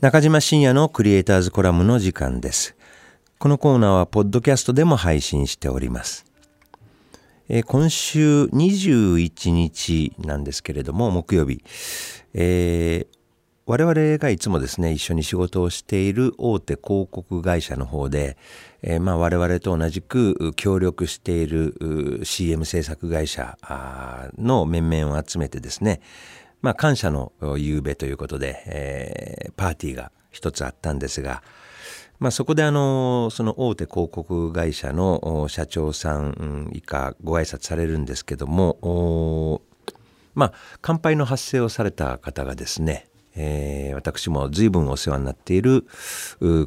中島信也のクリエイターズコラムの時間です。このコーナーはポッドキャストでも配信しております。えー、今週21日なんですけれども、木曜日、えー、我々がいつもですね、一緒に仕事をしている大手広告会社の方で、えー、まあ我々と同じく協力している CM 制作会社の面々を集めてですね、まあ感謝の夕べということで、えー、パーティーが一つあったんですが、まあ、そこであのその大手広告会社の社長さん以下ご挨拶されるんですけどもまあ乾杯の発声をされた方がですねえー、私も随分お世話になっている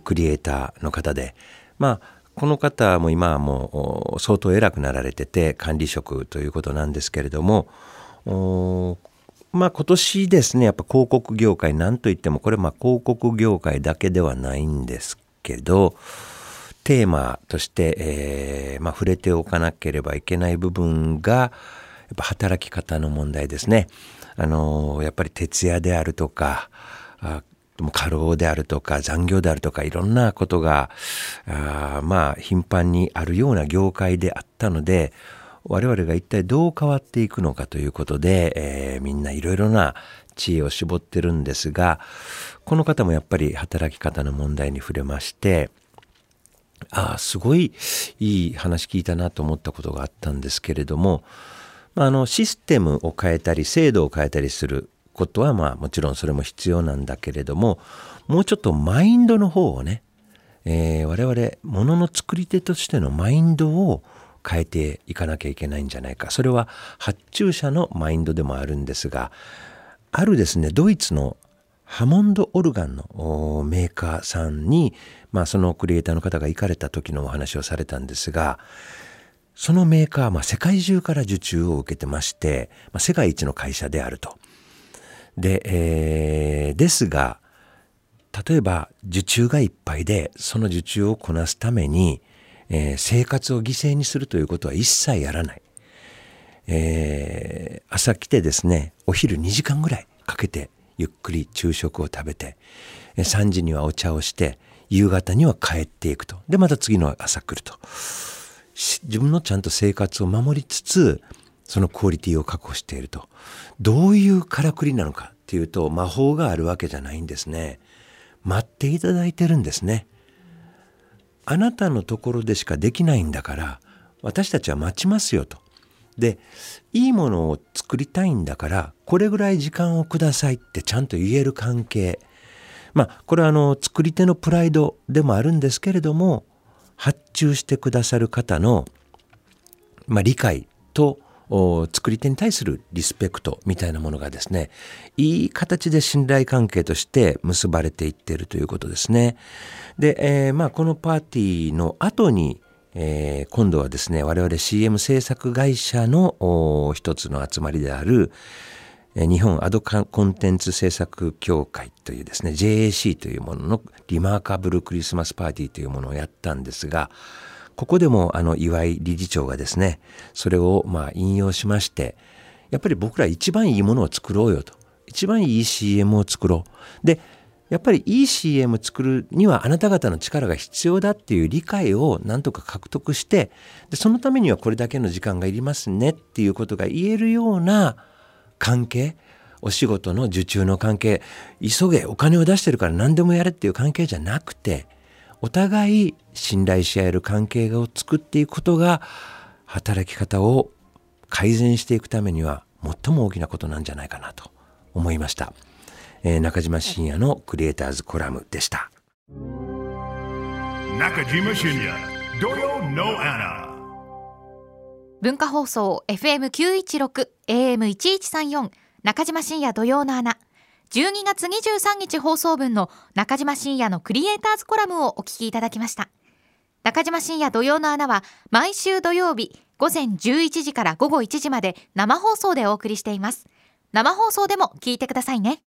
クリエイターの方で、まあ、この方も今はもう相当偉くなられてて管理職ということなんですけれども、まあ今年ですね、やっぱ広告業界、なんといってもこれまあ広告業界だけではないんですけど、テーマとして、えー、まあ、触れておかなければいけない部分が、やっぱ働き方の問題ですね。あのやっぱり徹夜であるとか、あ過労であるとか残業であるとかいろんなことがあまあ頻繁にあるような業界であったので我々が一体どう変わっていくのかということで、えー、みんないろいろな知恵を絞ってるんですがこの方もやっぱり働き方の問題に触れましてああすごいいい話聞いたなと思ったことがあったんですけれどもまあのシステムを変えたり制度を変えたりすることはまあもちろんそれも必要なんだけれどももうちょっとマインドの方をね、えー、我々ものの作り手としてのマインドを変えていかなきゃいけないんじゃないか。それは発注者のマインドでもあるんですがあるですねドイツのハモンドオルガンのメーカーさんに、まあ、そのクリエイターの方が行かれた時のお話をされたんですがそのメーカーはまあ世界中から受注を受けてまして、まあ、世界一の会社であると。で、えー、ですが、例えば受注がいっぱいで、その受注をこなすために、えー、生活を犠牲にするということは一切やらない。えー、朝来てですね、お昼2時間ぐらいかけてゆっくり昼食を食べて、3時にはお茶をして、夕方には帰っていくと。で、また次の朝来ると。自分のちゃんと生活を守りつつそのクオリティを確保していると。どういうからくりなのかっていうと魔法があるわけじゃないんですね。待っていただいてるんですね。あなたのところでしかできないんだから私たちは待ちますよと。でいいものを作りたいんだからこれぐらい時間をくださいってちゃんと言える関係。まあこれはあの作り手のプライドでもあるんですけれども発注してくださる方の、まあ、理解と作り手に対するリスペクトみたいなものがですねいい形で信頼関係として結ばれていってるということですね。で、えー、まあこのパーティーの後にえー、今度はですね我々 CM 制作会社の一つの集まりである、日本アドコンテンツ制作協会というですね JAC というもののリマーカブルクリスマスパーティーというものをやったんですがここでもあの岩井理事長がですねそれをまあ引用しましてやっぱり僕ら一番いいものを作ろうよと。一番いい CM を作ろう。でやっぱりいい CM 作るにはあなた方の力が必要だっていう理解をなんとか獲得してでそのためにはこれだけの時間がいりますねっていうことが言えるような関係お仕事の受注の関係急げお金を出してるから何でもやれっていう関係じゃなくてお互い信頼し合える関係を作っていくことが働き方を改善していくためには最も大きなことなんじゃないかなと思いました、えー、中島信也のクリエイターズコラムでした。中島信也土曜のアナ文化放送 FM916 AM1134 中島深也土曜の穴12月23日放送分の中島深也のクリエイターズコラムをお聞きいただきました。中島深也土曜の穴は毎週土曜日午前11時から午後1時まで生放送でお送りしています。生放送でも聞いてくださいね。